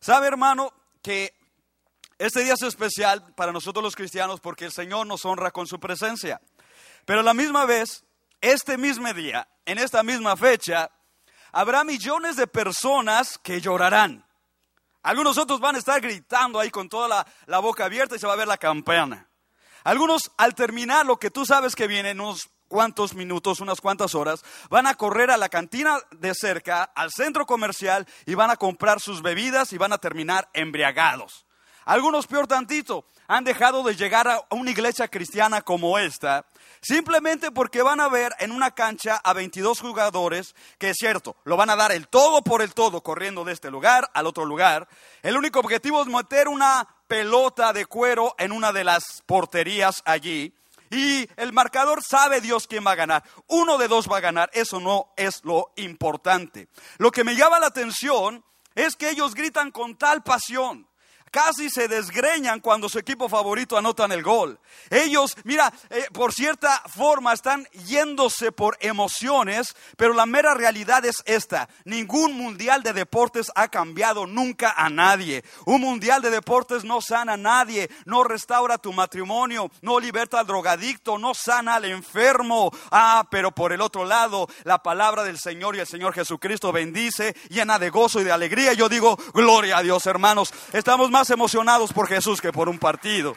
Sabe, hermano, que este día es especial para nosotros los cristianos porque el Señor nos honra con su presencia. Pero a la misma vez, este mismo día, en esta misma fecha, habrá millones de personas que llorarán. Algunos otros van a estar gritando ahí con toda la, la boca abierta y se va a ver la campana. Algunos al terminar lo que tú sabes que viene en unos cuantos minutos, unas cuantas horas, van a correr a la cantina de cerca, al centro comercial y van a comprar sus bebidas y van a terminar embriagados. Algunos, peor tantito, han dejado de llegar a una iglesia cristiana como esta, simplemente porque van a ver en una cancha a 22 jugadores, que es cierto, lo van a dar el todo por el todo, corriendo de este lugar al otro lugar. El único objetivo es meter una pelota de cuero en una de las porterías allí. Y el marcador sabe Dios quién va a ganar. Uno de dos va a ganar. Eso no es lo importante. Lo que me llama la atención es que ellos gritan con tal pasión casi se desgreñan cuando su equipo favorito anotan el gol. Ellos, mira, eh, por cierta forma están yéndose por emociones, pero la mera realidad es esta. Ningún mundial de deportes ha cambiado nunca a nadie. Un mundial de deportes no sana a nadie, no restaura tu matrimonio, no liberta al drogadicto, no sana al enfermo. Ah, pero por el otro lado, la palabra del Señor y el Señor Jesucristo bendice, llena de gozo y de alegría. Yo digo, gloria a Dios, hermanos. Estamos más emocionados por Jesús que por un partido.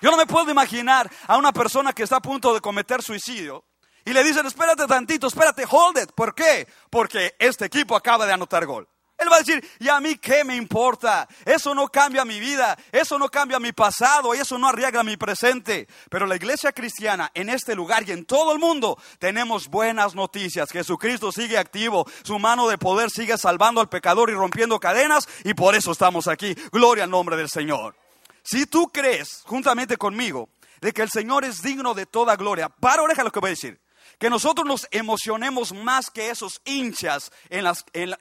Yo no me puedo imaginar a una persona que está a punto de cometer suicidio y le dicen, espérate tantito, espérate, hold it. ¿Por qué? Porque este equipo acaba de anotar gol. Él va a decir, ¿y a mí qué me importa? Eso no cambia mi vida, eso no cambia mi pasado, eso no arregla mi presente. Pero la iglesia cristiana en este lugar y en todo el mundo tenemos buenas noticias. Jesucristo sigue activo, su mano de poder sigue salvando al pecador y rompiendo cadenas y por eso estamos aquí. Gloria al nombre del Señor. Si tú crees, juntamente conmigo, de que el Señor es digno de toda gloria, para oreja lo que voy a decir que nosotros nos emocionemos más que esos hinchas en los en,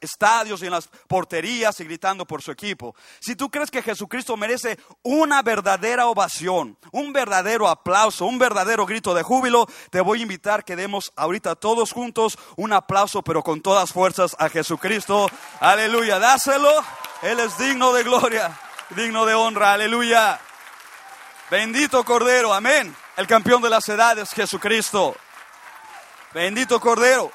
estadios y en las porterías y gritando por su equipo. Si tú crees que Jesucristo merece una verdadera ovación, un verdadero aplauso, un verdadero grito de júbilo, te voy a invitar que demos ahorita todos juntos un aplauso, pero con todas fuerzas a Jesucristo. Aleluya, dáselo. Él es digno de gloria, digno de honra. Aleluya. Bendito Cordero, amén. El campeón de las edades, Jesucristo. Bendito Cordero.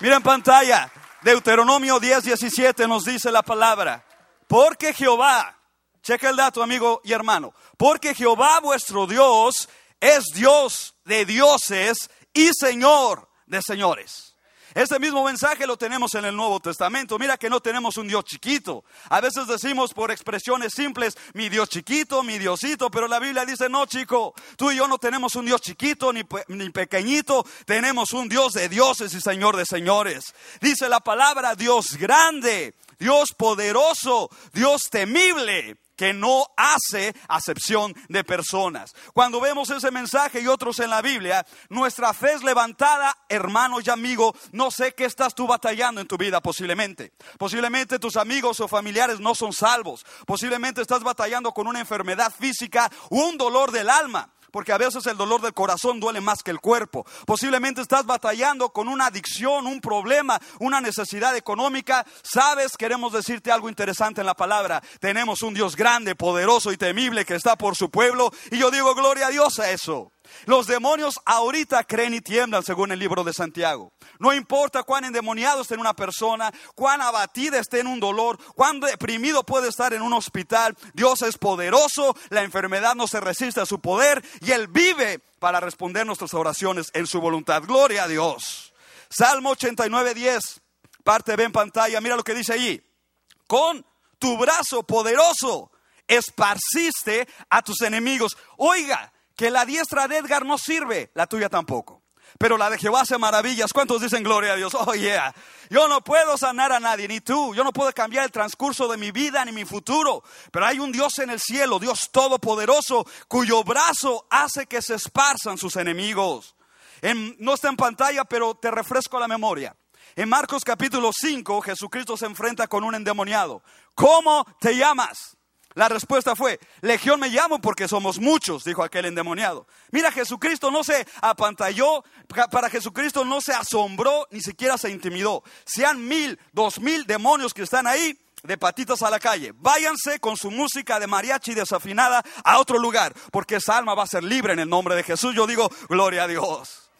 Mira en pantalla, Deuteronomio 10, 17 nos dice la palabra. Porque Jehová, checa el dato amigo y hermano, porque Jehová vuestro Dios es Dios de dioses y Señor de señores. Este mismo mensaje lo tenemos en el Nuevo Testamento. Mira que no tenemos un Dios chiquito. A veces decimos por expresiones simples, mi Dios chiquito, mi Diosito, pero la Biblia dice, no chico, tú y yo no tenemos un Dios chiquito ni, ni pequeñito, tenemos un Dios de dioses y Señor de señores. Dice la palabra Dios grande, Dios poderoso, Dios temible que no hace acepción de personas. Cuando vemos ese mensaje y otros en la Biblia, nuestra fe es levantada, hermano y amigo, no sé qué estás tú batallando en tu vida posiblemente. Posiblemente tus amigos o familiares no son salvos. Posiblemente estás batallando con una enfermedad física o un dolor del alma porque a veces el dolor del corazón duele más que el cuerpo. Posiblemente estás batallando con una adicción, un problema, una necesidad económica. Sabes, queremos decirte algo interesante en la palabra. Tenemos un Dios grande, poderoso y temible que está por su pueblo. Y yo digo, gloria a Dios a eso. Los demonios ahorita creen y tiemblan según el libro de Santiago. No importa cuán endemoniado esté en una persona, cuán abatida esté en un dolor, cuán deprimido puede estar en un hospital. Dios es poderoso, la enfermedad no se resiste a su poder y Él vive para responder nuestras oraciones en su voluntad. Gloria a Dios. Salmo 89, 10, parte B en pantalla, mira lo que dice allí. Con tu brazo poderoso esparciste a tus enemigos. Oiga, que la diestra de Edgar no sirve, la tuya tampoco. Pero la de Jehová hace maravillas. ¿Cuántos dicen gloria a Dios? Oh, yeah. Yo no puedo sanar a nadie, ni tú. Yo no puedo cambiar el transcurso de mi vida ni mi futuro. Pero hay un Dios en el cielo, Dios todopoderoso, cuyo brazo hace que se esparzan sus enemigos. no está en pantalla, pero te refresco la memoria. En Marcos capítulo 5, Jesucristo se enfrenta con un endemoniado. ¿Cómo te llamas? La respuesta fue, Legión me llamo porque somos muchos, dijo aquel endemoniado. Mira, Jesucristo no se apantalló, para Jesucristo no se asombró, ni siquiera se intimidó. Sean mil, dos mil demonios que están ahí, de patitas a la calle. Váyanse con su música de mariachi desafinada a otro lugar, porque esa alma va a ser libre en el nombre de Jesús. Yo digo, gloria a Dios.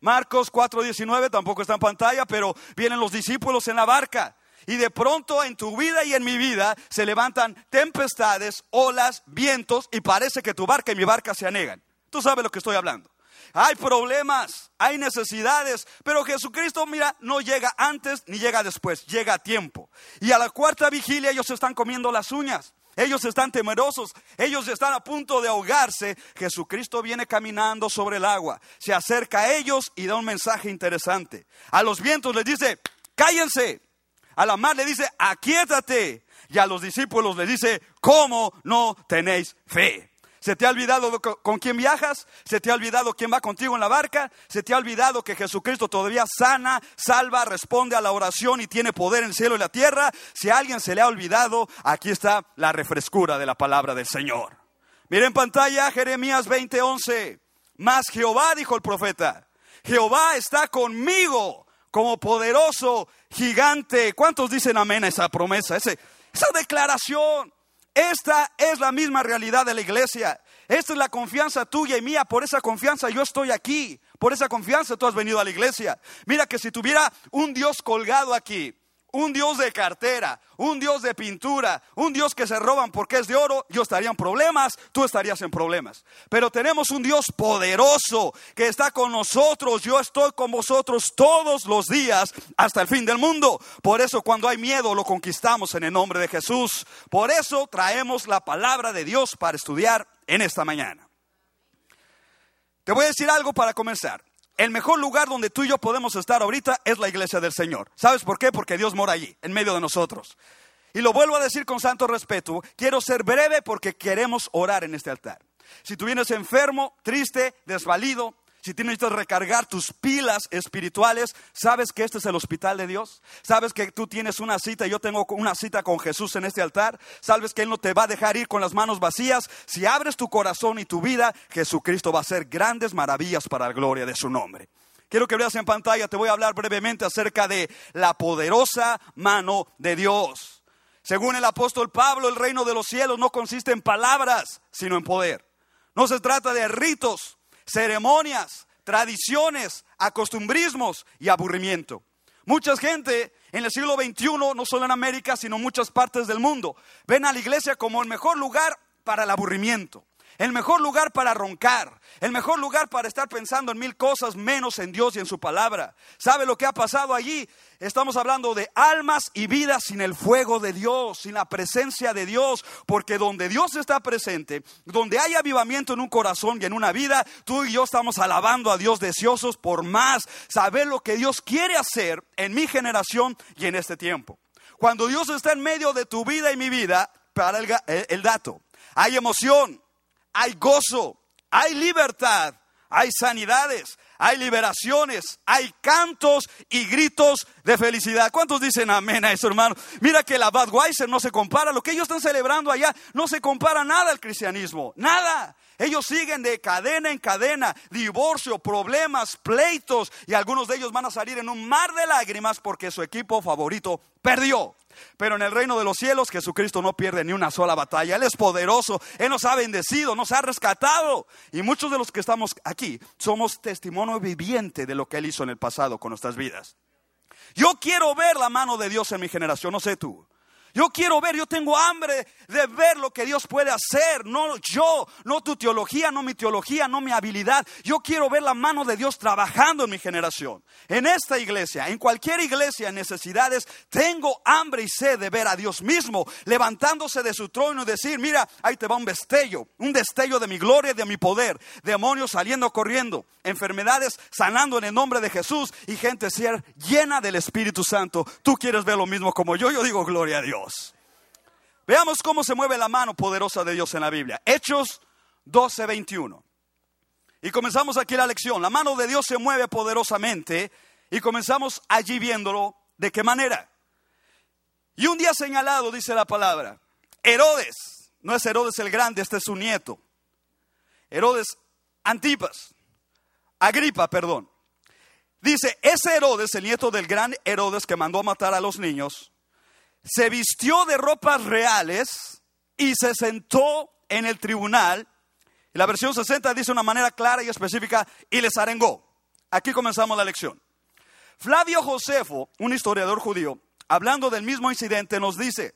Marcos 4:19 tampoco está en pantalla, pero vienen los discípulos en la barca. Y de pronto en tu vida y en mi vida se levantan tempestades, olas, vientos y parece que tu barca y mi barca se anegan. Tú sabes lo que estoy hablando. Hay problemas, hay necesidades, pero Jesucristo, mira, no llega antes ni llega después, llega a tiempo. Y a la cuarta vigilia ellos están comiendo las uñas. Ellos están temerosos, ellos están a punto de ahogarse. Jesucristo viene caminando sobre el agua, se acerca a ellos y da un mensaje interesante. A los vientos les dice, cállense. A la mar le dice, aquíétate. Y a los discípulos le dice, ¿cómo no tenéis fe? ¿Se te ha olvidado con quién viajas? ¿Se te ha olvidado quién va contigo en la barca? ¿Se te ha olvidado que Jesucristo todavía sana, salva, responde a la oración y tiene poder en el cielo y la tierra? Si a alguien se le ha olvidado, aquí está la refrescura de la palabra del Señor. Miren en pantalla Jeremías 20:11. Más Jehová, dijo el profeta, Jehová está conmigo como poderoso gigante. ¿Cuántos dicen amén a esa promesa, esa declaración? Esta es la misma realidad de la iglesia. Esta es la confianza tuya y mía. Por esa confianza yo estoy aquí. Por esa confianza tú has venido a la iglesia. Mira que si tuviera un Dios colgado aquí, un Dios de cartera, un Dios de pintura, un Dios que se roban porque es de oro, yo estaría en problemas, tú estarías en problemas. Pero tenemos un Dios poderoso que está con nosotros, yo estoy con vosotros todos los días hasta el fin del mundo. Por eso cuando hay miedo lo conquistamos en el nombre de Jesús. Por eso traemos la palabra de Dios para estudiar en esta mañana. Te voy a decir algo para comenzar el mejor lugar donde tú y yo podemos estar ahorita es la iglesia del Señor. ¿Sabes por qué? Porque Dios mora allí, en medio de nosotros. Y lo vuelvo a decir con santo respeto, quiero ser breve porque queremos orar en este altar. Si tú vienes enfermo, triste, desvalido, si tienes que recargar tus pilas espirituales, ¿sabes que este es el hospital de Dios? ¿Sabes que tú tienes una cita yo tengo una cita con Jesús en este altar? ¿Sabes que Él no te va a dejar ir con las manos vacías? Si abres tu corazón y tu vida, Jesucristo va a hacer grandes maravillas para la gloria de su nombre. Quiero que veas en pantalla, te voy a hablar brevemente acerca de la poderosa mano de Dios. Según el apóstol Pablo, el reino de los cielos no consiste en palabras, sino en poder. No se trata de ritos, ceremonias, tradiciones, acostumbrismos y aburrimiento. Mucha gente en el siglo XXI, no solo en América, sino en muchas partes del mundo, ven a la iglesia como el mejor lugar para el aburrimiento el mejor lugar para roncar, el mejor lugar para estar pensando en mil cosas menos en Dios y en su palabra. ¿Sabe lo que ha pasado allí? Estamos hablando de almas y vidas sin el fuego de Dios, sin la presencia de Dios, porque donde Dios está presente, donde hay avivamiento en un corazón y en una vida, tú y yo estamos alabando a Dios deseosos por más, saber lo que Dios quiere hacer en mi generación y en este tiempo. Cuando Dios está en medio de tu vida y mi vida, para el, el dato, hay emoción, hay gozo, hay libertad, hay sanidades, hay liberaciones, hay cantos y gritos de felicidad. ¿Cuántos dicen amén a eso, hermano? Mira que la Budweiser no se compara, lo que ellos están celebrando allá no se compara nada al cristianismo, nada. Ellos siguen de cadena en cadena, divorcio, problemas, pleitos, y algunos de ellos van a salir en un mar de lágrimas porque su equipo favorito perdió. Pero en el reino de los cielos Jesucristo no pierde ni una sola batalla. Él es poderoso, Él nos ha bendecido, nos ha rescatado. Y muchos de los que estamos aquí somos testimonio viviente de lo que Él hizo en el pasado con nuestras vidas. Yo quiero ver la mano de Dios en mi generación, no sé tú. Yo quiero ver, yo tengo hambre de ver lo que Dios puede hacer. No yo, no tu teología, no mi teología, no mi habilidad. Yo quiero ver la mano de Dios trabajando en mi generación. En esta iglesia, en cualquier iglesia en necesidades, tengo hambre y sed de ver a Dios mismo levantándose de su trono y decir, mira, ahí te va un destello, un destello de mi gloria y de mi poder. Demonios saliendo corriendo, enfermedades sanando en el nombre de Jesús y gente ser llena del Espíritu Santo. Tú quieres ver lo mismo como yo, yo digo gloria a Dios. Veamos cómo se mueve la mano poderosa de Dios en la Biblia. Hechos 12, 21. Y comenzamos aquí la lección. La mano de Dios se mueve poderosamente y comenzamos allí viéndolo de qué manera. Y un día señalado, dice la palabra, Herodes, no es Herodes el grande, este es su nieto. Herodes Antipas, Agripa, perdón. Dice, ese Herodes, el nieto del gran Herodes que mandó a matar a los niños, se vistió de ropas reales y se sentó en el tribunal. la versión 60 dice de una manera clara y específica, y les arengó. Aquí comenzamos la lección. Flavio Josefo, un historiador judío, hablando del mismo incidente, nos dice,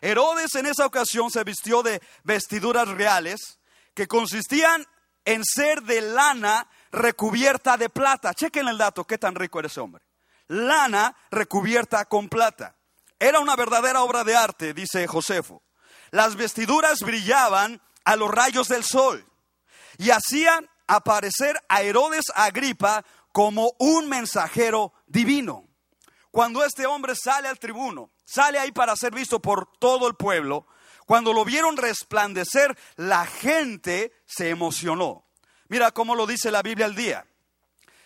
Herodes en esa ocasión se vistió de vestiduras reales que consistían en ser de lana recubierta de plata. Chequen el dato, qué tan rico era ese hombre. Lana recubierta con plata. Era una verdadera obra de arte, dice Josefo. Las vestiduras brillaban a los rayos del sol y hacían aparecer a Herodes Agripa como un mensajero divino. Cuando este hombre sale al tribuno, sale ahí para ser visto por todo el pueblo, cuando lo vieron resplandecer, la gente se emocionó. Mira cómo lo dice la Biblia al día.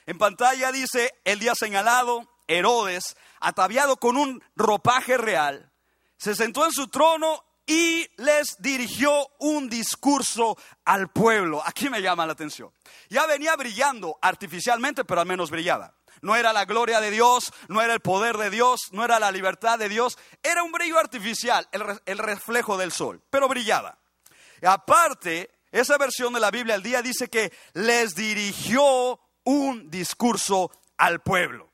En pantalla dice el día señalado, Herodes, ataviado con un ropaje real, se sentó en su trono y les dirigió un discurso al pueblo. Aquí me llama la atención. Ya venía brillando artificialmente, pero al menos brillaba. No era la gloria de Dios, no era el poder de Dios, no era la libertad de Dios. Era un brillo artificial, el, reflejo del sol, pero brillaba. Aparte, esa versión de la Biblia al día dice que les dirigió un discurso al pueblo.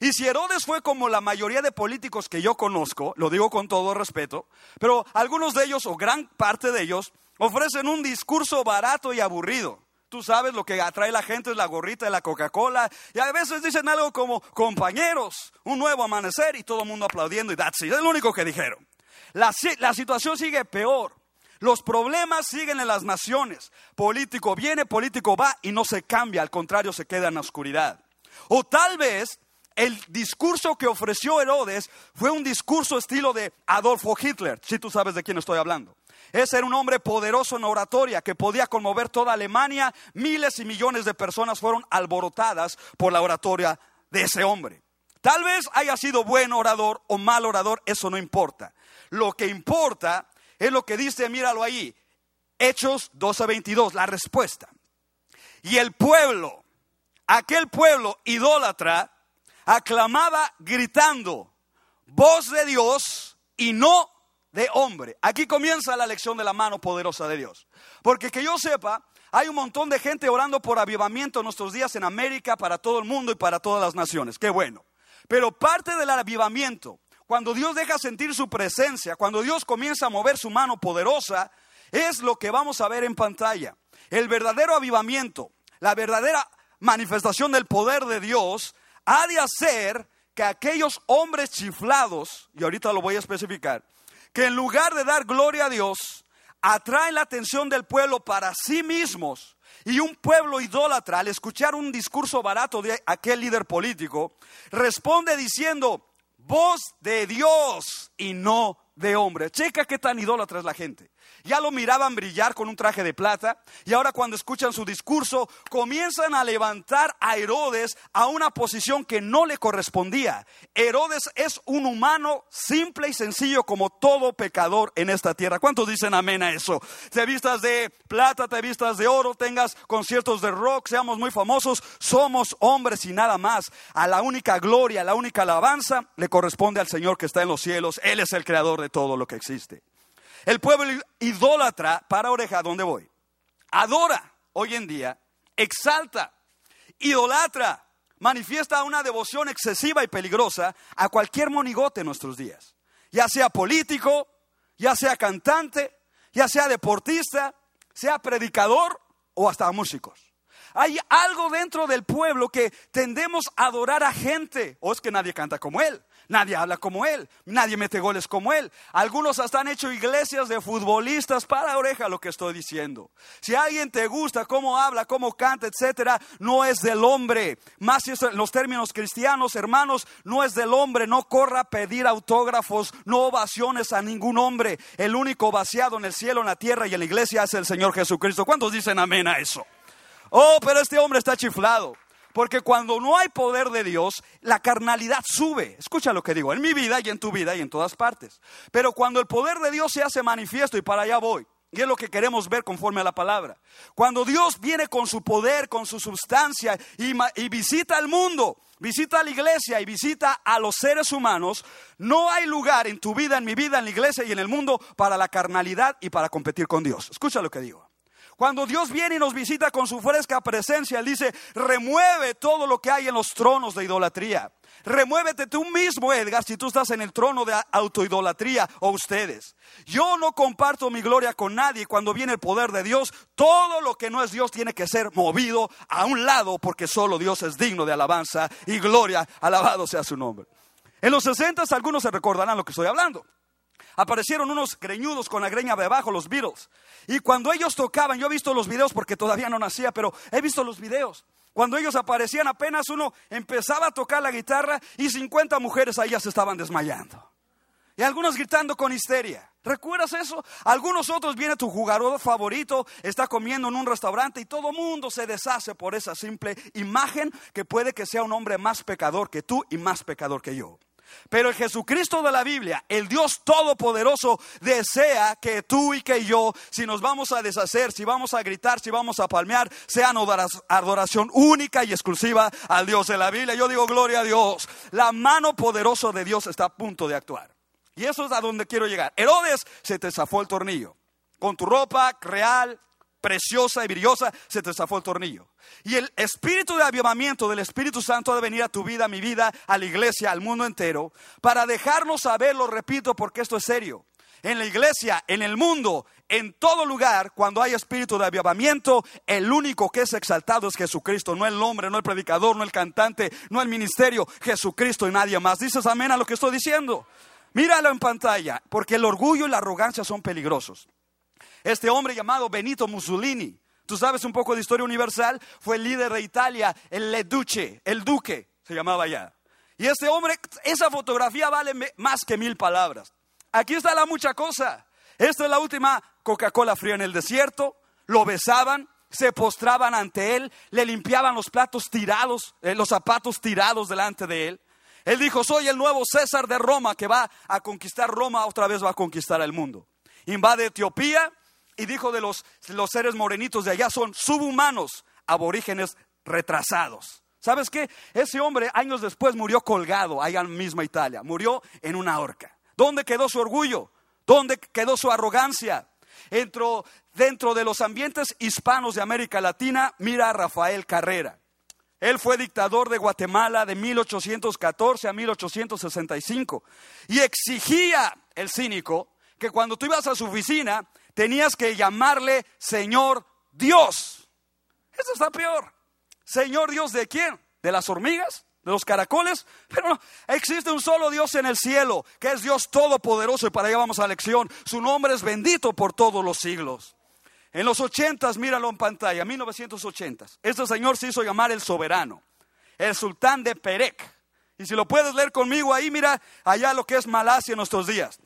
Y si Herodes fue como la mayoría de políticos que yo conozco, lo digo con todo respeto, pero algunos de ellos o gran parte de ellos ofrecen un discurso barato y aburrido. Tú sabes lo que atrae a la gente es la gorrita de la Coca-Cola. Y a veces dicen algo como compañeros, un nuevo amanecer y todo el mundo aplaudiendo y that's it. Es lo único que dijeron. La, la situación sigue peor. Los problemas siguen en las naciones. Político viene, político va y no se cambia, al contrario se queda en la oscuridad. O tal vez el discurso que ofreció Herodes fue un discurso estilo de Adolfo Hitler, si tú sabes de quién estoy hablando. Ese era un hombre poderoso en oratoria que podía conmover toda Alemania. Miles y millones de personas fueron alborotadas por la oratoria de ese hombre. Tal vez haya sido buen orador o mal orador, eso no importa. Lo que importa es lo que dice, míralo ahí, Hechos 12:22, la respuesta. Y el pueblo, aquel pueblo idólatra, aclamaba gritando, voz de Dios y no de hombre. Aquí comienza la lección de la mano poderosa de Dios. Porque que yo sepa, hay un montón de gente orando por avivamiento en nuestros días en América, para todo el mundo y para todas las naciones. Qué bueno. Pero parte del avivamiento, cuando Dios deja sentir su presencia, cuando Dios comienza a mover su mano poderosa, es lo que vamos a ver en pantalla. El verdadero avivamiento, la verdadera manifestación del poder de Dios ha de hacer que aquellos hombres chiflados, y ahorita lo voy a especificar, que en lugar de dar gloria a Dios, atraen la atención del pueblo para sí mismos. Y un pueblo idólatra, al escuchar un discurso barato de aquel líder político, responde diciendo, voz de Dios y no de hombre. Checa qué tan idólatra es la gente. Ya lo miraban brillar con un traje de plata y ahora cuando escuchan su discurso comienzan a levantar a Herodes a una posición que no le correspondía. Herodes es un humano simple y sencillo como todo pecador en esta tierra. ¿Cuántos dicen amén a eso? Te vistas de plata, te vistas de oro, tengas conciertos de rock, seamos muy famosos, somos hombres y nada más. A la única gloria, a la única alabanza le corresponde al Señor que está en los cielos. Él es el creador de todo lo que existe. El pueblo idólatra, para oreja, ¿dónde voy? Adora hoy en día, exalta, idolatra, manifiesta una devoción excesiva y peligrosa a cualquier monigote en nuestros días, ya sea político, ya sea cantante, ya sea deportista, sea predicador o hasta músicos. Hay algo dentro del pueblo que tendemos a adorar a gente, o es que nadie canta como él, Nadie habla como él, nadie mete goles como él. Algunos hasta han hecho iglesias de futbolistas para oreja lo que estoy diciendo. Si alguien te gusta cómo habla, cómo canta, etcétera, no es del hombre. Más si en los términos cristianos, hermanos, no es del hombre. No corra a pedir autógrafos, no ovaciones a ningún hombre. El único vaciado en el cielo, en la tierra y en la iglesia es el Señor Jesucristo. ¿Cuántos dicen amén a eso? Oh, pero este hombre está chiflado. Porque cuando no hay poder de Dios, la carnalidad sube. Escucha lo que digo, en mi vida y en tu vida y en todas partes. Pero cuando el poder de Dios se hace manifiesto, y para allá voy, Y es lo que queremos ver conforme a la palabra. Cuando Dios viene con su poder, con su sustancia y, y, visita al mundo, visita a la iglesia y visita a los seres humanos, no hay lugar en tu vida, en mi vida, en la iglesia y en el mundo para la carnalidad y para competir con Dios. Escucha lo que digo. Cuando Dios viene y nos visita con su fresca presencia, Él dice, remueve todo lo que hay en los tronos de idolatría. Remuévete tú mismo, Edgar, si tú estás en el trono de autoidolatría o ustedes. Yo no comparto mi gloria con nadie. Cuando viene el poder de Dios, todo lo que no es Dios tiene que ser movido a un lado porque solo Dios es digno de alabanza y gloria. Alabado sea su nombre. En los 60 algunos se recordarán lo que estoy hablando aparecieron unos greñudos con la greña de abajo, los Beatles. Y cuando ellos tocaban, yo he visto los videos porque todavía no nacía, pero he visto los videos. Cuando ellos aparecían, apenas uno empezaba a tocar la guitarra y 50 mujeres ahí se estaban desmayando. Y algunos gritando con histeria. ¿Recuerdas eso? Algunos otros viene tu jugador favorito, está comiendo en un restaurante y todo mundo se deshace por esa simple imagen que puede que sea un hombre más pecador que tú y más pecador que yo. Pero el Jesucristo de la Biblia, el Dios Todopoderoso, desea que tú y que yo, si nos vamos a deshacer, si vamos a gritar, si vamos a palmear, sean adoración única y exclusiva al Dios de la Biblia. Yo digo, gloria a Dios. La mano poderosa de Dios está a punto de actuar. Y eso es a donde quiero llegar. Herodes se te zafó el tornillo. Con tu ropa real, preciosa y brillosa, se te zafó el tornillo. Y el espíritu de avivamiento del Espíritu Santo ha de venir a tu vida, a mi vida, a la iglesia, al mundo entero, para dejarnos saber, lo repito porque esto es serio. En la iglesia, en el mundo, en todo lugar, cuando hay espíritu de avivamiento, el único que es exaltado es Jesucristo, no el hombre, no el predicador, no el cantante, no el ministerio, Jesucristo y nadie más. ¿Dices amén a lo que estoy diciendo? Míralo en pantalla, porque el orgullo y la arrogancia son peligrosos. Este hombre llamado Benito Mussolini, tú sabes un poco de historia universal, fue el líder de Italia, el Le Duce, el duque, se llamaba ya. Y este hombre, esa fotografía vale más que mil palabras. Aquí está la mucha cosa. Esta es la última Coca-Cola fría en el desierto. Lo besaban, se postraban ante él, le limpiaban los platos tirados, eh, los zapatos tirados delante de él. Él dijo, soy el nuevo César de Roma que va a conquistar Roma, otra vez va a conquistar el mundo. Invade Etiopía, y dijo de los, los seres morenitos de allá son subhumanos, aborígenes retrasados. ¿Sabes qué? Ese hombre años después murió colgado allá en misma Italia, murió en una horca. ¿Dónde quedó su orgullo? ¿Dónde quedó su arrogancia? Dentro, dentro de los ambientes hispanos de América Latina, mira a Rafael Carrera. Él fue dictador de Guatemala de 1814 a 1865 y exigía el cínico que cuando tú ibas a su oficina tenías que llamarle Señor Dios. Eso está peor. Señor Dios de quién? ¿De las hormigas? ¿De los caracoles? Pero no, existe un solo Dios en el cielo, que es Dios todopoderoso y para allá vamos a la lección. Su nombre es bendito por todos los siglos. En los ochentas, míralo en pantalla, 1980. Este señor se hizo llamar el soberano, el sultán de Perec. Y si lo puedes leer conmigo ahí, mira allá lo que es Malasia en nuestros días.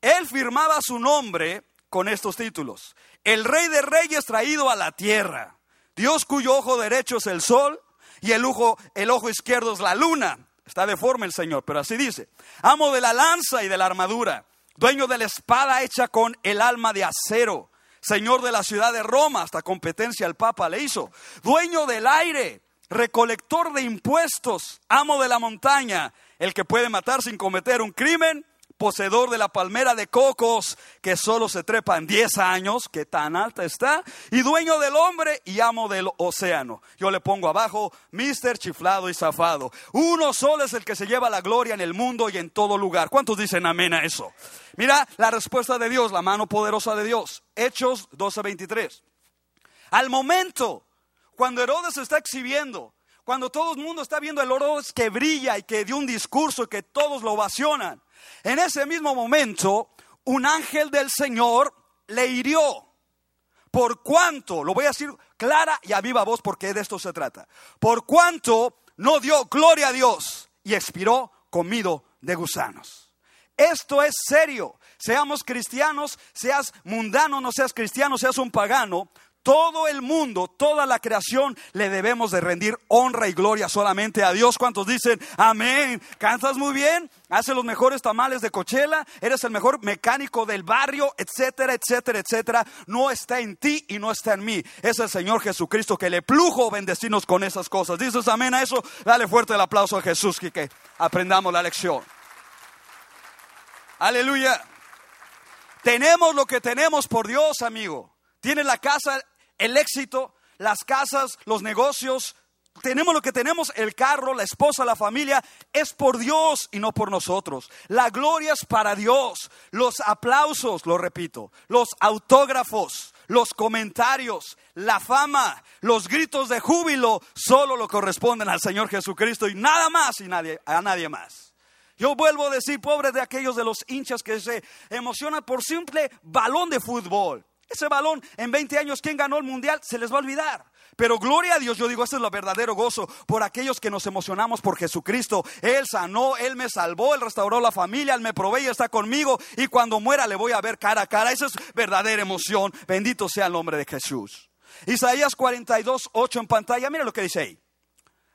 Él firmaba su nombre con estos títulos. El rey de reyes traído a la tierra. Dios cuyo ojo derecho es el sol y el ojo, el ojo izquierdo es la luna. Está deforme el Señor, pero así dice. Amo de la lanza y de la armadura. Dueño de la espada hecha con el alma de acero. Señor de la ciudad de Roma, hasta competencia el Papa le hizo. Dueño del aire, recolector de impuestos, amo de la montaña, el que puede matar sin cometer un crimen poseedor de la palmera de cocos que solo se trepa en 10 años, que tan alta está, y dueño del hombre y amo del océano. Yo le pongo abajo, Mister Chiflado y Zafado. Uno solo es el que se lleva la gloria en el mundo y en todo lugar. ¿Cuántos dicen amén a eso? Mira la respuesta de Dios, la mano poderosa de Dios. Hechos 12:23. Al momento, cuando Herodes está exhibiendo, cuando todo el mundo está viendo el Herodes que brilla y que dio un discurso y que todos lo ovacionan, en ese mismo momento, un ángel del Señor le hirió. Por cuanto, lo voy a decir clara y a viva voz porque de esto se trata. Por cuanto no dio gloria a Dios y expiró comido de gusanos. Esto es serio. Seamos cristianos, seas mundano, no seas cristiano, seas un pagano. Todo el mundo, toda la creación, le debemos de rendir honra y gloria solamente a Dios. ¿Cuántos dicen amén? ¿Cantas muy bien? ¿Haces los mejores tamales de Cochela? ¿Eres el mejor mecánico del barrio? Etcétera, etcétera, etcétera. No está en ti y no está en mí. Es el Señor Jesucristo que le plujo bendecirnos con esas cosas. ¿Dices amén a eso? Dale fuerte el aplauso a Jesús que aprendamos la lección. Aleluya. Tenemos lo que tenemos por Dios, amigo. Tienes la casa el éxito, las casas, los negocios, tenemos lo que tenemos, el carro, la esposa, la familia, es por Dios y no por nosotros. La gloria es para Dios. Los aplausos, lo repito, los autógrafos, los comentarios, la fama, los gritos de júbilo, solo lo corresponden al Señor Jesucristo y nada más y nadie, a nadie más. Yo vuelvo a decir, pobre de aquellos de los hinchas que se emocionan por simple balón de fútbol. Ese balón en 20 años, ¿quién ganó el mundial? Se les va a olvidar. Pero gloria a Dios, yo digo, ese es lo verdadero gozo por aquellos que nos emocionamos por Jesucristo. Él sanó, Él me salvó, Él restauró la familia, Él me provee está conmigo. Y cuando muera le voy a ver cara a cara. Esa es verdadera emoción. Bendito sea el nombre de Jesús. Isaías 42, 8 en pantalla. Mira lo que dice ahí.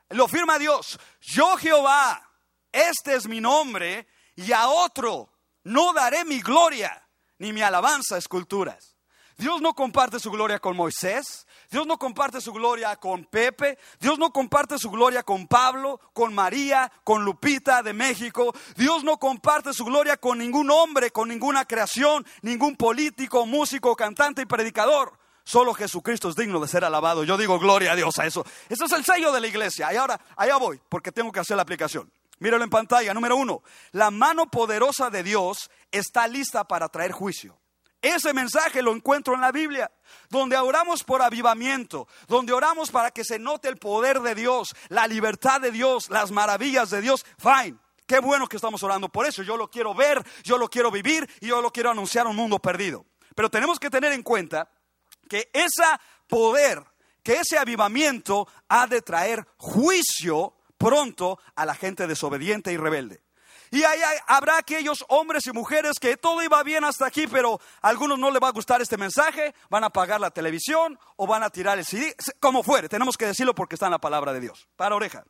Lo firma Dios. Yo Jehová, este es mi nombre, y a otro no daré mi gloria ni mi alabanza a esculturas. Dios no comparte su gloria con Moisés, Dios no comparte su gloria con Pepe, Dios no comparte su gloria con Pablo, con María, con Lupita de México, Dios no comparte su gloria con ningún hombre, con ninguna creación, ningún político, músico, cantante y predicador. Solo Jesucristo es digno de ser alabado. Yo digo gloria a Dios a eso. Eso es el sello de la iglesia. Y ahora, allá voy, porque tengo que hacer la aplicación. Míralo en pantalla. Número uno, la mano poderosa de Dios está lista para traer juicio. Ese mensaje lo encuentro en la Biblia, donde oramos por avivamiento, donde oramos para que se note el poder de Dios, la libertad de Dios, las maravillas de Dios. Fine, qué bueno que estamos orando por eso. Yo lo quiero ver, yo lo quiero vivir y yo lo quiero anunciar a un mundo perdido. Pero tenemos que tener en cuenta que ese poder, que ese avivamiento ha de traer juicio pronto a la gente desobediente y rebelde. Y ahí habrá aquellos hombres y mujeres que todo iba bien hasta aquí, pero a algunos no les va a gustar este mensaje, van a apagar la televisión o van a tirar el CD, como fuere, tenemos que decirlo porque está en la palabra de Dios. Para oreja.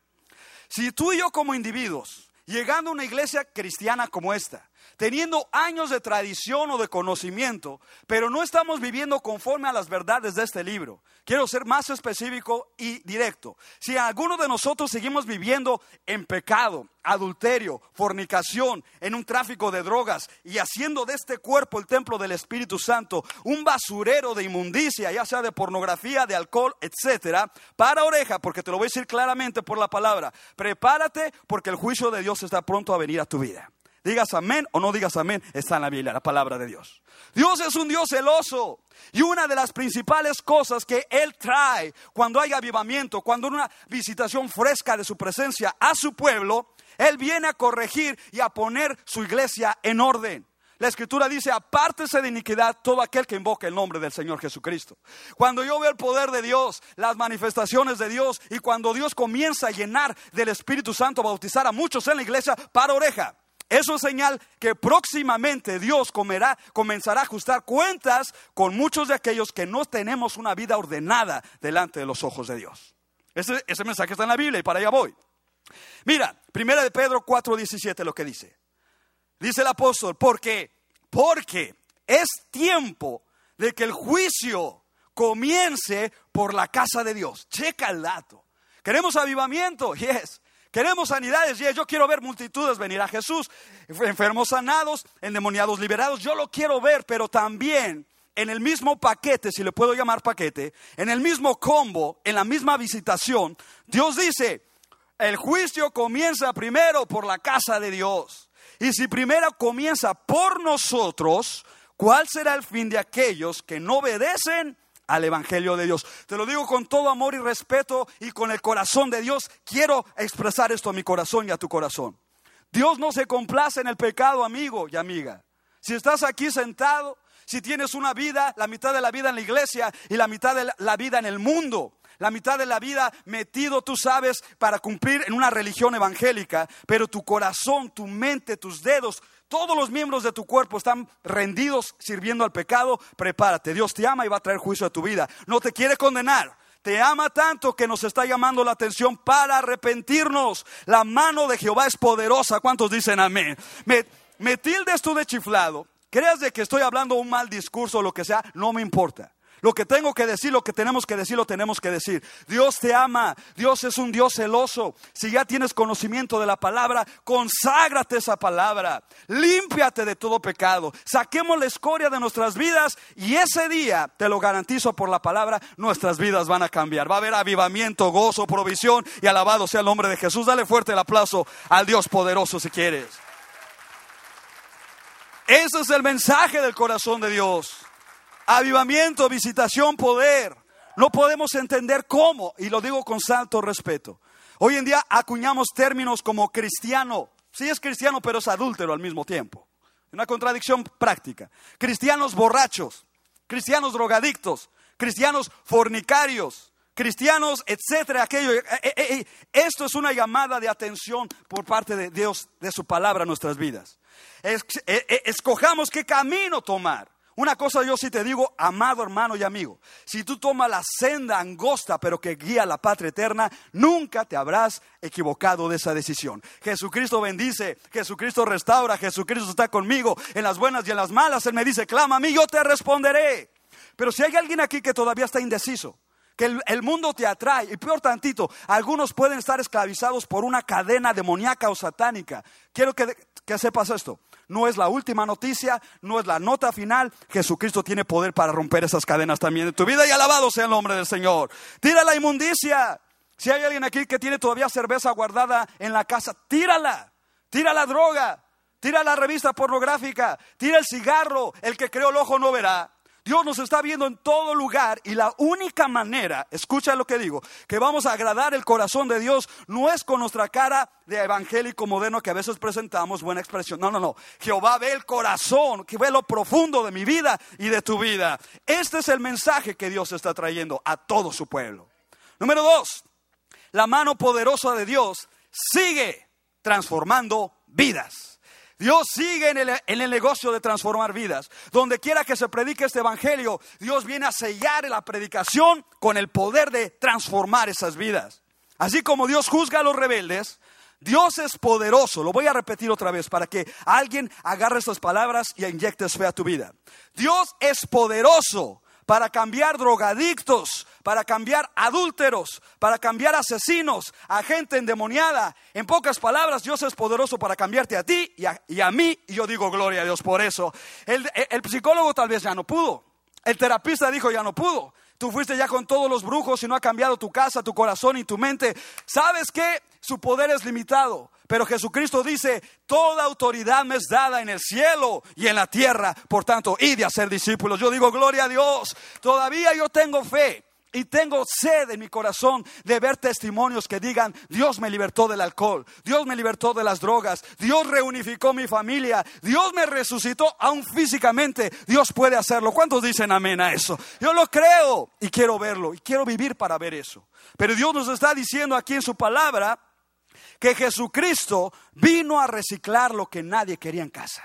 Si tú y yo como individuos, llegando a una iglesia cristiana como esta, teniendo años de tradición o de conocimiento, pero no estamos viviendo conforme a las verdades de este libro. Quiero ser más específico y directo. Si alguno de nosotros seguimos viviendo en pecado, adulterio, fornicación, en un tráfico de drogas y haciendo de este cuerpo el templo del Espíritu Santo un basurero de inmundicia, ya sea de pornografía, de alcohol, etcétera, para oreja, porque te lo voy a decir claramente por la palabra, prepárate porque el juicio de Dios está pronto a venir a tu vida. Digas amén o no digas amén, está en la Biblia, la palabra de Dios. Dios es un Dios celoso. Y una de las principales cosas que Él trae cuando hay avivamiento, cuando una visitación fresca de su presencia a su pueblo, Él viene a corregir y a poner su iglesia en orden. La escritura dice, apártese de iniquidad todo aquel que invoque el nombre del Señor Jesucristo. Cuando yo veo el poder de Dios, las manifestaciones de Dios y cuando Dios comienza a llenar del Espíritu Santo, bautizar a muchos en la iglesia, para oreja. Eso es señal que próximamente Dios comenzará a ajustar cuentas con muchos de aquellos que no tenemos una vida ordenada delante de los ojos de Dios. Ese, ese mensaje está en la Biblia y para allá voy. Mira, primera de Pedro 4:17 lo que dice. Dice el apóstol, porque, porque es tiempo de que el juicio comience por la casa de Dios. Checa el dato. ¿Queremos avivamiento? Yes. Queremos sanidades, y yo quiero ver multitudes venir a Jesús, enfermos sanados, endemoniados liberados, yo lo quiero ver, pero también en el mismo paquete, si le puedo llamar paquete, en el mismo combo, en la misma visitación, Dios dice, el juicio comienza primero por la casa de Dios. Y si primero comienza por nosotros, ¿cuál será el fin de aquellos que no obedecen al Evangelio de Dios. Te lo digo con todo amor y respeto y con el corazón de Dios. Quiero expresar esto a mi corazón y a tu corazón. Dios no se complace en el pecado, amigo y amiga. Si estás aquí sentado, si tienes una vida, la mitad de la vida en la iglesia y la mitad de la vida en el mundo, la mitad de la vida metido, tú sabes, para cumplir en una religión evangélica, pero tu corazón, tu mente, tus dedos, todos los miembros de tu cuerpo están rendidos sirviendo al pecado, prepárate. Dios te ama y va a traer juicio a tu vida. No te quiere condenar. Te ama tanto que nos está llamando la atención para arrepentirnos. La mano de Jehová es poderosa. ¿Cuántos dicen amén? Me, me tildes tú de chiflado. Creas de que estoy hablando un mal discurso o lo que sea, no me importa. Lo que tengo que decir, lo que tenemos que decir, lo tenemos que decir. Dios te ama, Dios es un Dios celoso. Si ya tienes conocimiento de la palabra, conságrate esa palabra. Límpiate de todo pecado. Saquemos la escoria de nuestras vidas y ese día, te lo garantizo por la palabra, nuestras vidas van a cambiar. Va a haber avivamiento, gozo, provisión y alabado sea el nombre de Jesús. Dale fuerte el aplauso al Dios poderoso si quieres. Ese es el mensaje del corazón de Dios. Avivamiento, visitación, poder. No podemos entender cómo, y lo digo con salto respeto. Hoy en día acuñamos términos como cristiano. Sí es cristiano, pero es adúltero al mismo tiempo. Una contradicción práctica. Cristianos borrachos, cristianos drogadictos, cristianos fornicarios, cristianos, etcétera, aquello. Eh, eh, eh, esto es una llamada de atención por parte de Dios, de su palabra a nuestras vidas. escojamos qué camino tomar. Una cosa yo sí te digo, amado hermano y amigo, si tú tomas la senda angosta pero que guía a la patria eterna, nunca te habrás equivocado de esa decisión. Jesucristo bendice, Jesucristo restaura, Jesucristo está conmigo en las buenas y en las malas. Él me dice, clama a mí, yo te responderé. Pero si hay alguien aquí que todavía está indeciso, que el, mundo te atrae. Y peor tantito, algunos pueden estar esclavizados por una cadena demoníaca o satánica. Quiero que, que sepas esto. No es la última noticia, no es la nota final. Jesucristo tiene poder para romper esas cadenas también de tu vida y alabado sea el nombre del Señor. Tira la inmundicia. Si hay alguien aquí que tiene todavía cerveza guardada en la casa, tírala. Tira la droga. Tira la revista pornográfica. Tira el cigarro. El que creó el ojo no verá. Dios nos está viendo en todo lugar y la única manera, escucha lo que digo, que vamos a agradar el corazón de Dios no es con nuestra cara de evangélico moderno que a veces presentamos, buena expresión. No, no, no. Jehová ve el corazón, que ve lo profundo de mi vida y de tu vida. Este es el mensaje que Dios está trayendo a todo su pueblo. Número dos, la mano poderosa de Dios sigue transformando vidas. Dios sigue en el, negocio de transformar vidas. Donde quiera que se predique este evangelio, Dios viene a sellar la predicación con el poder de transformar esas vidas. Así como Dios juzga a los rebeldes, Dios es poderoso. Lo voy a repetir otra vez para que alguien agarre estas palabras y inyectes fe a tu vida. Dios es poderoso para cambiar drogadictos, para cambiar adúlteros, para cambiar asesinos, a gente endemoniada. En pocas palabras, Dios es poderoso para cambiarte a ti y a, mí, y yo digo gloria a Dios por eso. El, psicólogo tal vez ya no pudo, el terapista dijo ya no pudo. Tú fuiste ya con todos los brujos y no ha cambiado tu casa, tu corazón y tu mente. ¿Sabes qué? Su poder es limitado. Pero Jesucristo dice, toda autoridad me es dada en el cielo y en la tierra. Por tanto, id a ser discípulos. Yo digo, gloria a Dios. Todavía yo tengo fe. Y tengo sed en mi corazón de ver testimonios que digan, Dios me libertó del alcohol, Dios me libertó de las drogas, Dios reunificó mi familia, Dios me resucitó aún físicamente, Dios puede hacerlo. ¿Cuántos dicen amén a eso? Yo lo creo y quiero verlo y quiero vivir para ver eso. Pero Dios nos está diciendo aquí en su palabra que Jesucristo vino a reciclar lo que nadie quería en casa.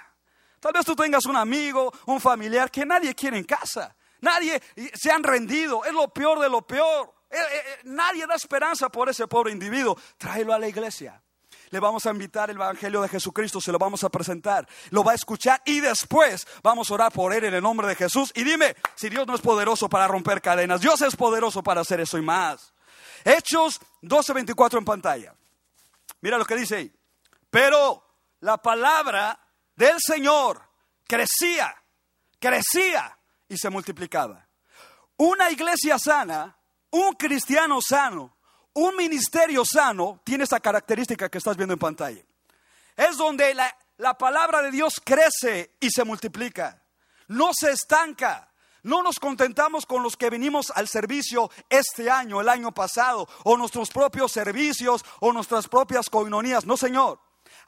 Tal vez tú tengas un amigo, un familiar que nadie quiere en casa. Nadie se han rendido. Es lo peor de lo peor. Eh, eh, eh, nadie da esperanza por ese pobre individuo. Tráelo a la iglesia. Le vamos a invitar el Evangelio de Jesucristo, se lo vamos a presentar, lo va a escuchar y después vamos a orar por él en el nombre de Jesús. Y dime si Dios no es poderoso para romper cadenas, Dios es poderoso para hacer eso y más. Hechos 12:24 en pantalla. Mira lo que dice ahí. Pero la palabra del Señor crecía, crecía y se multiplicaba. Una iglesia sana, un cristiano sano, un ministerio sano tiene esa característica que estás viendo en pantalla. Es donde la, la palabra de Dios crece y se multiplica. No se estanca. No nos contentamos con los que venimos al servicio este año, el año pasado, o nuestros propios servicios, o nuestras propias coinonías. No, Señor.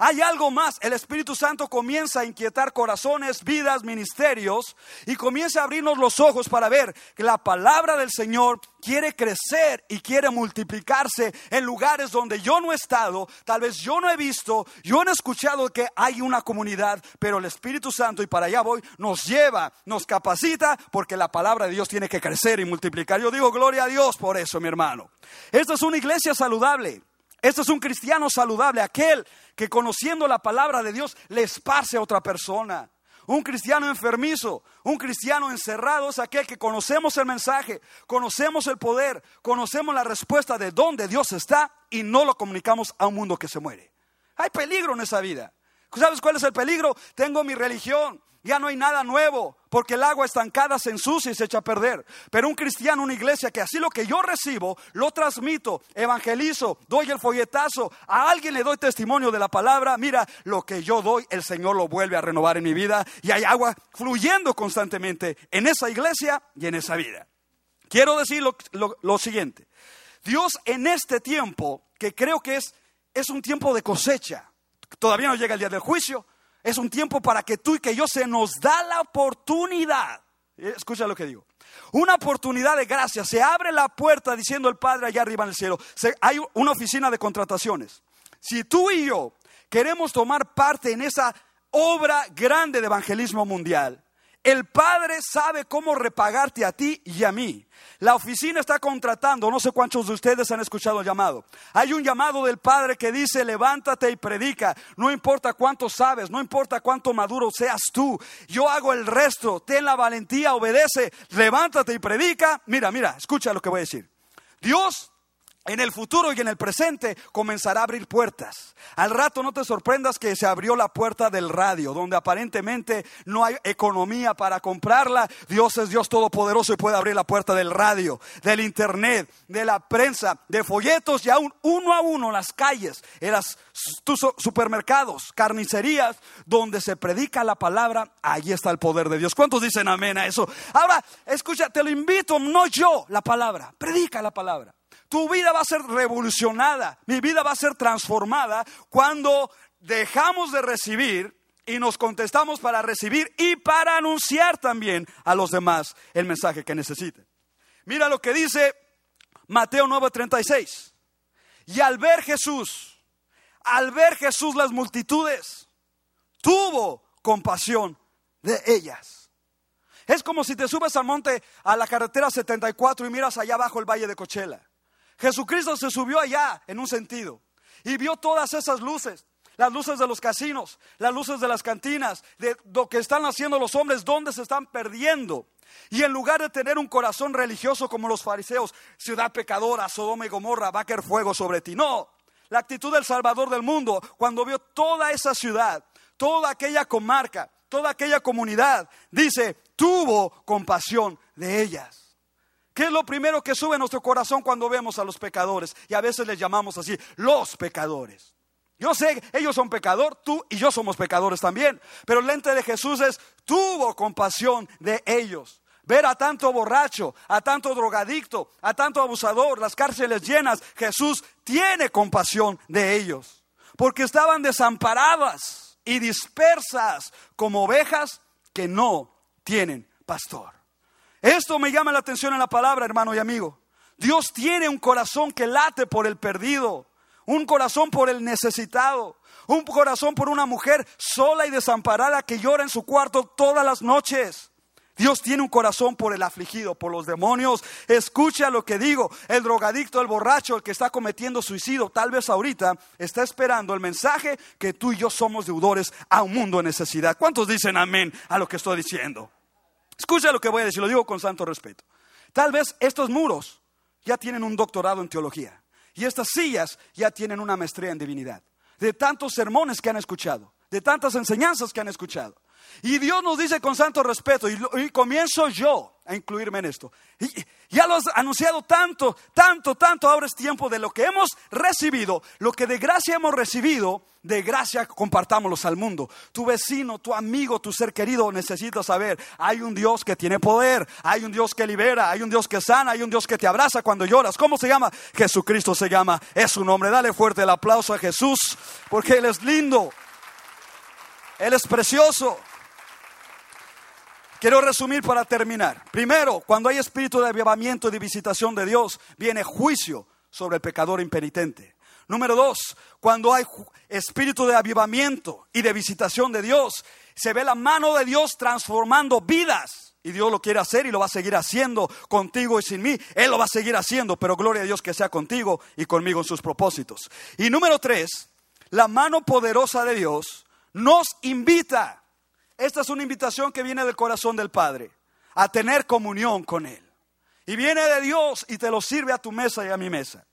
Hay algo más. El Espíritu Santo comienza a inquietar corazones, vidas, ministerios y comienza a abrirnos los ojos para ver que la palabra del Señor quiere crecer y quiere multiplicarse en lugares donde yo no he estado, tal vez yo no he visto, yo no he escuchado que hay una comunidad, pero el Espíritu Santo, y para allá voy, nos lleva, nos capacita, porque la palabra de Dios tiene que crecer y multiplicar. Yo digo gloria a Dios por eso, mi hermano. Esta es una iglesia saludable. Este es un cristiano saludable, aquel que conociendo la palabra de Dios le esparce a otra persona. Un cristiano enfermizo, un cristiano encerrado es aquel que conocemos el mensaje, conocemos el poder, conocemos la respuesta de dónde Dios está y no lo comunicamos a un mundo que se muere. Hay peligro en esa vida. ¿Sabes cuál es el peligro? Tengo mi religión, ya no hay nada nuevo, porque el agua estancada se ensucia y se echa a perder. Pero un cristiano, una iglesia que así lo que yo recibo, lo transmito, evangelizo, doy el folletazo, a alguien le doy testimonio de la palabra, mira, lo que yo doy, el Señor lo vuelve a renovar en mi vida y hay agua fluyendo constantemente en esa iglesia y en esa vida. Quiero decir lo, siguiente, Dios en este tiempo, que creo que es, es un tiempo de cosecha, todavía no llega el día del juicio, es un tiempo para que tú y que yo se nos da la oportunidad. Eh, escucha lo que digo. Una oportunidad de gracia. Se abre la puerta diciendo el Padre allá arriba en el cielo. hay una oficina de contrataciones. Si tú y yo queremos tomar parte en esa obra grande de evangelismo mundial, el Padre sabe cómo repagarte a ti y a mí. La oficina está contratando, no sé cuántos de ustedes han escuchado el llamado. Hay un llamado del Padre que dice, levántate y predica. No importa cuánto sabes, no importa cuánto maduro seas tú. Yo hago el resto. Ten la valentía, obedece, levántate y predica. Mira, mira, escucha lo que voy a decir. Dios en el futuro y en el presente comenzará a abrir puertas. Al rato no te sorprendas que se abrió la puerta del radio, donde aparentemente no hay economía para comprarla. Dios es Dios Todopoderoso y puede abrir la puerta del radio, del internet, de la prensa, de folletos y aún uno a uno las calles, en los supermercados, carnicerías, donde se predica la palabra. Ahí está el poder de Dios. ¿Cuántos dicen amén a eso? Ahora, escucha, te lo invito, no yo, la palabra. Predica la palabra. Tu vida va a ser revolucionada, mi vida va a ser transformada cuando dejamos de recibir y nos contestamos para recibir y para anunciar también a los demás el mensaje que necesiten. Mira lo que dice Mateo 9:36. Y al ver Jesús, al ver Jesús las multitudes, tuvo compasión de ellas. Es como si te subes al monte, a la carretera 74 y miras allá abajo el valle de Cochela. Jesucristo se subió allá en un sentido y vio todas esas luces, las luces de los casinos, las luces de las cantinas, de lo que están haciendo los hombres, dónde se están perdiendo. Y en lugar de tener un corazón religioso como los fariseos, ciudad pecadora, Sodoma y Gomorra, va a caer fuego sobre ti. No, la actitud del Salvador del mundo, cuando vio toda esa ciudad, toda aquella comarca, toda aquella comunidad, dice, tuvo compasión de ellas. ¿Qué es lo primero que sube a nuestro corazón cuando vemos a los pecadores? Y a veces les llamamos así, los pecadores. Yo sé, ellos son pecadores, tú y yo somos pecadores también. Pero el lente de Jesús es, tuvo compasión de ellos. Ver a tanto borracho, a tanto drogadicto, a tanto abusador, las cárceles llenas, Jesús tiene compasión de ellos. Porque estaban desamparadas y dispersas como ovejas que no tienen pastor. Esto me llama la atención en la palabra, hermano y amigo. Dios tiene un corazón que late por el perdido, un corazón por el necesitado, un corazón por una mujer sola y desamparada que llora en su cuarto todas las noches. Dios tiene un corazón por el afligido, por los demonios. Escucha lo que digo. El drogadicto, el borracho, el que está cometiendo suicidio, tal vez ahorita está esperando el mensaje que tú y yo somos deudores a un mundo de necesidad. ¿Cuántos dicen amén a lo que estoy diciendo? Escucha lo que voy a decir, lo digo con santo respeto. Tal vez estos muros ya tienen un doctorado en teología y estas sillas ya tienen una maestría en divinidad. De tantos sermones que han escuchado, de tantas enseñanzas que han escuchado. Y Dios nos dice con santo respeto, y, comienzo yo, a incluirme en esto. Ya lo has anunciado tanto, tanto, tanto. Ahora es tiempo de lo que hemos recibido, lo que de gracia hemos recibido, de gracia compartámoslos al mundo. Tu vecino, tu amigo, tu ser querido necesita saber, hay un Dios que tiene poder, hay un Dios que libera, hay un Dios que sana, hay un Dios que te abraza cuando lloras. ¿Cómo se llama? Jesucristo se llama, es su nombre. Dale fuerte el aplauso a Jesús, porque Él es lindo, Él es precioso. Quiero resumir para terminar. Primero, cuando hay espíritu de avivamiento y de visitación de Dios, viene juicio sobre el pecador impenitente. Número dos, cuando hay espíritu de avivamiento y de visitación de Dios, se ve la mano de Dios transformando vidas. Y Dios lo quiere hacer y lo va a seguir haciendo contigo y sin mí. Él lo va a seguir haciendo, pero gloria a Dios que sea contigo y conmigo en sus propósitos. Y número tres, la mano poderosa de Dios nos invita esta es una invitación que viene del corazón del Padre, a tener comunión con Él. Y viene de Dios y te lo sirve a tu mesa y a mi mesa.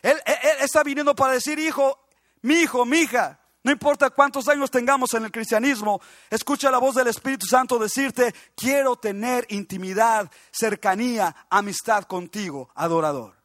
Él, está viniendo para decir, hijo, mi hijo, mi hija, no importa cuántos años tengamos en el cristianismo, escucha la voz del Espíritu Santo decirte, quiero tener intimidad, cercanía, amistad contigo, adorador.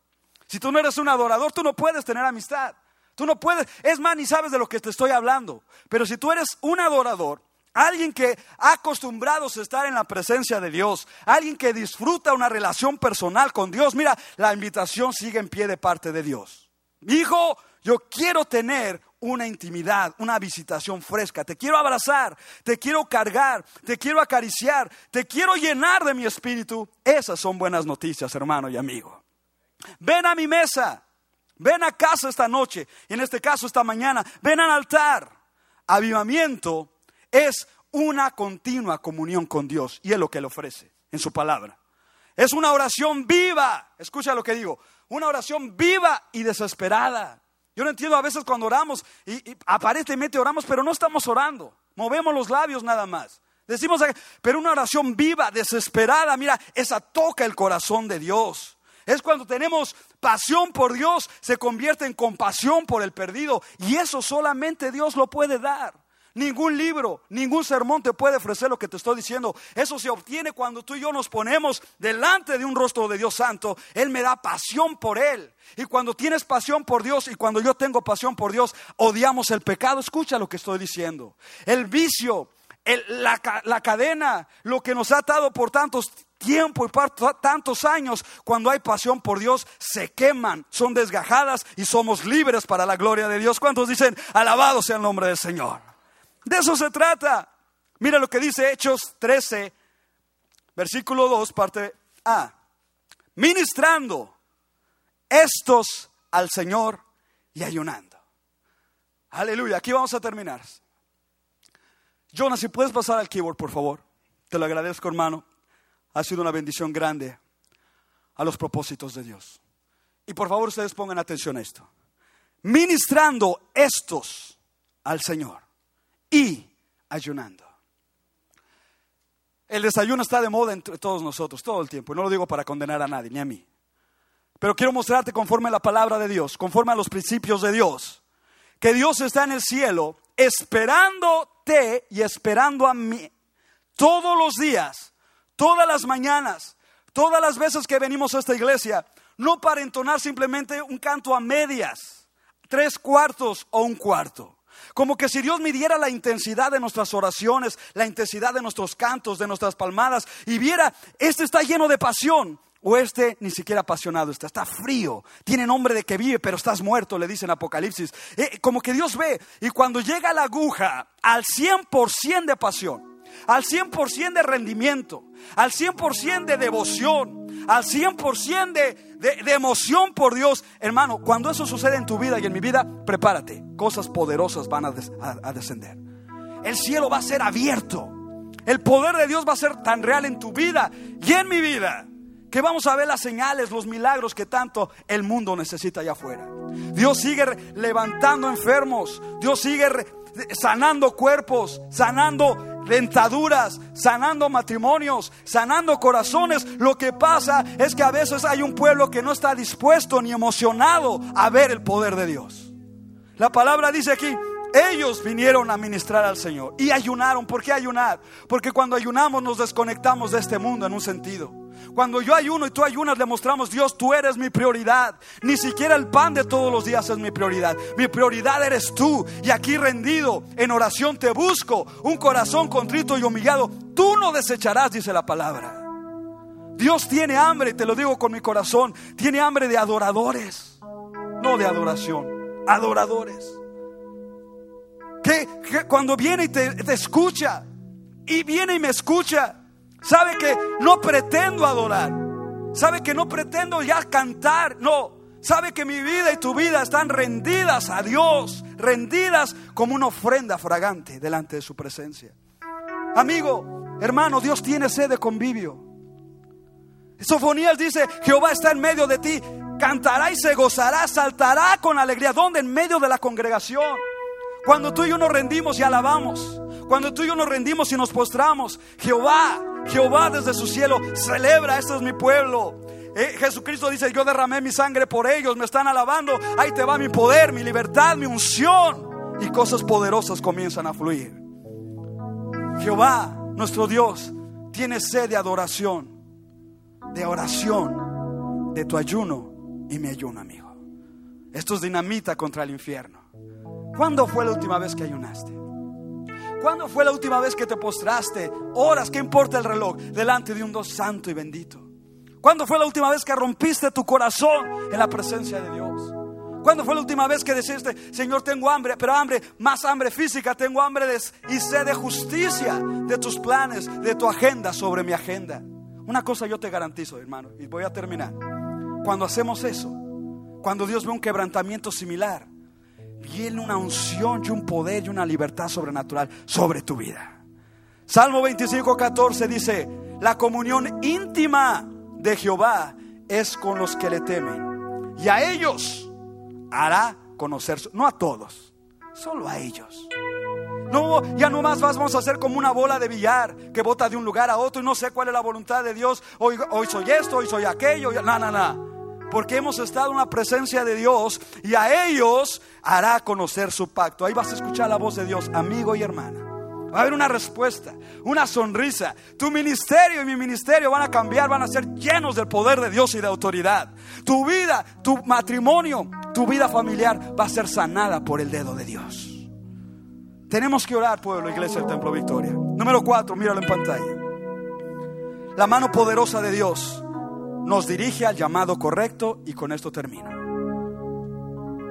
Si tú no eres un adorador, tú no puedes tener amistad. Tú no puedes, es más, ni sabes de lo que te estoy hablando. Pero si tú eres un adorador, Alguien que ha acostumbrado a estar en la presencia de Dios. Alguien que disfruta una relación personal con Dios. Mira, la invitación sigue en pie de parte de Dios. Hijo, yo quiero tener una intimidad, una visitación fresca. Te quiero abrazar, te quiero cargar, te quiero acariciar, te quiero llenar de mi espíritu. Esas son buenas noticias, hermano y amigo. Ven a mi mesa, ven a casa esta noche, y en este caso esta mañana, ven al altar. Avivamiento es una continua comunión con Dios y es lo que le ofrece en su palabra. Es una oración viva, escucha lo que digo, una oración viva y desesperada. Yo no entiendo a veces cuando oramos y, aparentemente oramos, pero no estamos orando, movemos los labios nada más. Decimos, pero una oración viva, desesperada, mira, esa toca el corazón de Dios. Es cuando tenemos pasión por Dios, se convierte en compasión por el perdido. Y eso solamente Dios lo puede dar. Ningún libro, ningún sermón te puede ofrecer lo que te estoy diciendo. Eso se obtiene cuando tú y yo nos ponemos delante de un rostro de Dios Santo. Él me da pasión por Él. Y cuando tienes pasión por Dios y cuando yo tengo pasión por Dios, odiamos el pecado. Escucha lo que estoy diciendo. El vicio, la, cadena, lo que nos ha atado por tantos tiempo y por tantos años, cuando hay pasión por Dios, se queman, son desgajadas y somos libres para la gloria de Dios. ¿Cuántos dicen, alabado sea el nombre del Señor? De eso se trata. Mira lo que dice Hechos 13, versículo 2, parte A. Ministrando estos al Señor y ayunando. Aleluya, aquí vamos a terminar. Jonas, si puedes pasar al keyboard, por favor. Te lo agradezco, hermano. Ha sido una bendición grande a los propósitos de Dios. Y por favor, ustedes pongan atención a esto. Ministrando estos al Señor y ayunando. El desayuno está de moda entre todos nosotros, todo el tiempo. Y no lo digo para condenar a nadie, ni a mí. Pero quiero mostrarte conforme a la palabra de Dios, conforme a los principios de Dios, que Dios está en el cielo esperándote y esperando a mí todos los días, todas las mañanas, todas las veces que venimos a esta iglesia, no para entonar simplemente un canto a medias, tres cuartos o un cuarto. Como que si Dios midiera la intensidad de nuestras oraciones, la intensidad de nuestros cantos, de nuestras palmadas, y viera, este está lleno de pasión, o este ni siquiera apasionado está, está frío, tiene nombre de que vive, pero estás muerto, le dicen Apocalipsis. Eh, como que Dios ve, y cuando llega la aguja al 100% de pasión, al 100% de rendimiento, al 100% de devoción, al 100% de, de, emoción por Dios. Hermano, cuando eso sucede en tu vida y en mi vida, prepárate. Cosas poderosas van a, a descender. El cielo va a ser abierto. El poder de Dios va a ser tan real en tu vida y en mi vida que vamos a ver las señales, los milagros que tanto el mundo necesita allá afuera. Dios sigue levantando enfermos, Dios sigue sanando cuerpos, sanando dentaduras, sanando matrimonios, sanando corazones. Lo que pasa es que a veces hay un pueblo que no está dispuesto ni emocionado a ver el poder de Dios. La palabra dice aquí, ellos vinieron a ministrar al Señor y ayunaron. ¿Por qué ayunar? Porque cuando ayunamos nos desconectamos de este mundo en un sentido. Cuando yo ayuno y tú ayunas, le mostramos, Dios, tú eres mi prioridad. Ni siquiera el pan de todos los días es mi prioridad. Mi prioridad eres tú. Y aquí rendido, en oración te busco. Un corazón contrito y humillado. Tú no desecharás, dice la palabra. Dios tiene hambre, te lo digo con mi corazón. Tiene hambre de adoradores. No de adoración. Adoradores. Que, cuando viene y te, te escucha. Y viene y me escucha Sabe que no pretendo adorar. Sabe que no pretendo ya cantar. No. Sabe que mi vida y tu vida están rendidas a Dios. Rendidas como una ofrenda fragante delante de su presencia. Amigo, hermano, Dios tiene sed de convivio. Sofonías dice, Jehová está en medio de ti. Cantará y se gozará, saltará con alegría. ¿Dónde? En medio de la congregación. Cuando tú y yo nos rendimos y alabamos. Cuando tú y yo nos rendimos y nos postramos. Jehová Jehová desde su cielo celebra, este es mi pueblo. Eh, Jesucristo dice, yo derramé mi sangre por ellos, me están alabando, ahí te va mi poder, mi libertad, mi unción. Y cosas poderosas comienzan a fluir. Jehová, nuestro Dios, tiene sed de adoración, de oración, de tu ayuno y mi ayuno, amigo. Esto es dinamita contra el infierno. ¿Cuándo fue la última vez que ayunaste? ¿Cuándo fue la última vez que te postraste? Horas, ¿qué importa el reloj? Delante de un Dios santo y bendito. ¿Cuándo fue la última vez que rompiste tu corazón en la presencia de Dios? ¿Cuándo fue la última vez que dijiste, Señor, tengo hambre, pero hambre, más hambre física, tengo hambre de, y sed de justicia de tus planes, de tu agenda sobre mi agenda? Una cosa yo te garantizo, hermano, y voy a terminar. Cuando hacemos eso, cuando Dios ve un quebrantamiento similar, viene una unción y un poder y una libertad sobrenatural sobre tu vida. Salmo 25, 14 dice, la comunión íntima de Jehová es con los que le temen. Y a ellos hará conocer, no a todos, solo a ellos. No, ya no más vamos a hacer como una bola de billar que bota de un lugar a otro y no sé cuál es la voluntad de Dios. Hoy, hoy soy esto, hoy soy aquello. No, no, no porque hemos estado en la presencia de Dios y a ellos hará conocer su pacto. Ahí vas a escuchar la voz de Dios, amigo y hermana. Va a haber una respuesta, una sonrisa. Tu ministerio y mi ministerio van a cambiar, van a ser llenos del poder de Dios y de autoridad. Tu vida, tu matrimonio, tu vida familiar va a ser sanada por el dedo de Dios. Tenemos que orar, pueblo, iglesia del Templo Victoria. Número cuatro, míralo en pantalla. La mano poderosa de Dios nos dirige al llamado correcto y con esto termino.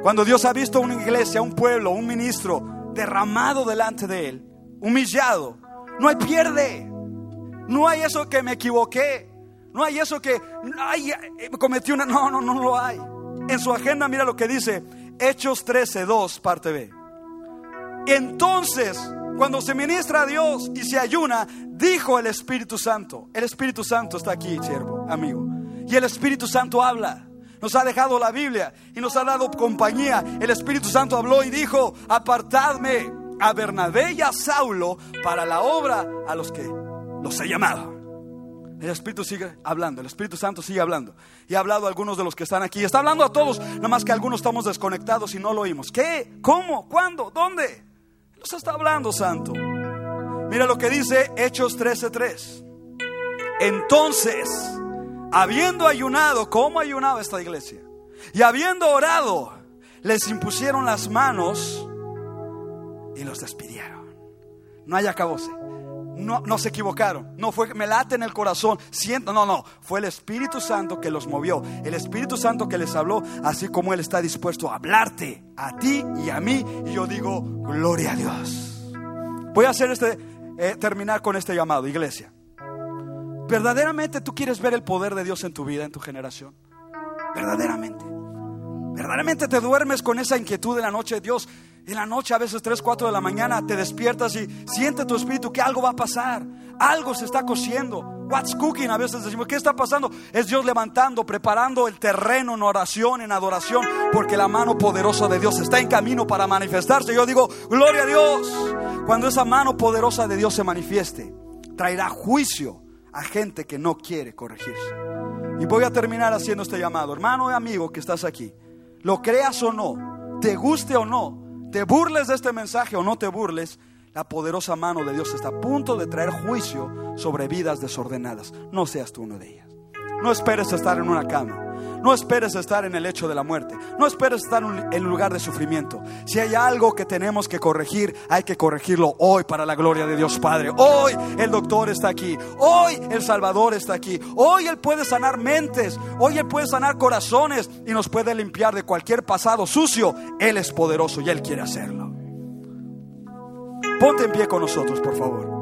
Cuando Dios ha visto una iglesia, un pueblo, un ministro derramado delante de Él, humillado, no hay pierde. No hay eso que me equivoqué. No hay eso que ay, eh, cometí una... No, no, no lo hay. En su agenda mira lo que dice Hechos 13, 2, parte B. Entonces, cuando se ministra a Dios y se ayuna, dijo el Espíritu Santo. El Espíritu Santo está aquí, siervo, amigo. Y el Espíritu Santo habla. Nos ha dejado la Biblia y nos ha dado compañía. El Espíritu Santo habló y dijo, apartadme a Bernabé y a Saulo para la obra a los que los he llamado. El Espíritu sigue hablando, el Espíritu Santo sigue hablando. Y ha hablado a algunos de los que están aquí. Está hablando a todos, nada más que algunos estamos desconectados y no lo oímos. ¿Qué? ¿Cómo? ¿Cuándo? ¿Dónde? Nos está hablando, Santo. Mira lo que dice Hechos 13:3. Entonces habiendo ayunado, ¿cómo ayunaba esta iglesia? Y habiendo orado, les impusieron las manos y los despidieron. No hay acabose. No, no se equivocaron. No fue me late en el corazón. Siento, no, no. Fue el Espíritu Santo que los movió. El Espíritu Santo que les habló, así como Él está dispuesto a hablarte a ti y a mí. Y yo digo, gloria a Dios. Voy a hacer este, eh, terminar con este llamado, iglesia. ¿Verdaderamente tú quieres ver el poder de Dios en tu vida, en tu generación? Verdaderamente. Verdaderamente te duermes con esa inquietud en la noche. Dios, en la noche a veces 3, 4 de la mañana te despiertas y siente tu espíritu que algo va a pasar. Algo se está cociendo. What's cooking? A veces decimos, ¿qué está pasando? Es Dios levantando, preparando el terreno en oración, en adoración, porque la mano poderosa de Dios está en camino para manifestarse. Yo digo, gloria a Dios. Cuando esa mano poderosa de Dios se manifieste, traerá juicio a gente que no quiere corregirse. Y voy a terminar haciendo este llamado. Hermano y amigo que estás aquí, lo creas o no, te guste o no, te burles de este mensaje o no te burles, la poderosa mano de Dios está a punto de traer juicio sobre vidas desordenadas. No seas tú uno de ellas. No esperes estar en una cama. No esperes estar en el lecho de la muerte. No esperes estar en un lugar de sufrimiento. Si hay algo que tenemos que corregir, hay que corregirlo hoy para la gloria de Dios Padre. Hoy el doctor está aquí. Hoy el Salvador está aquí. Hoy Él puede sanar mentes. Hoy Él puede sanar corazones y nos puede limpiar de cualquier pasado sucio. Él es poderoso y Él quiere hacerlo. Ponte en pie con nosotros, por favor.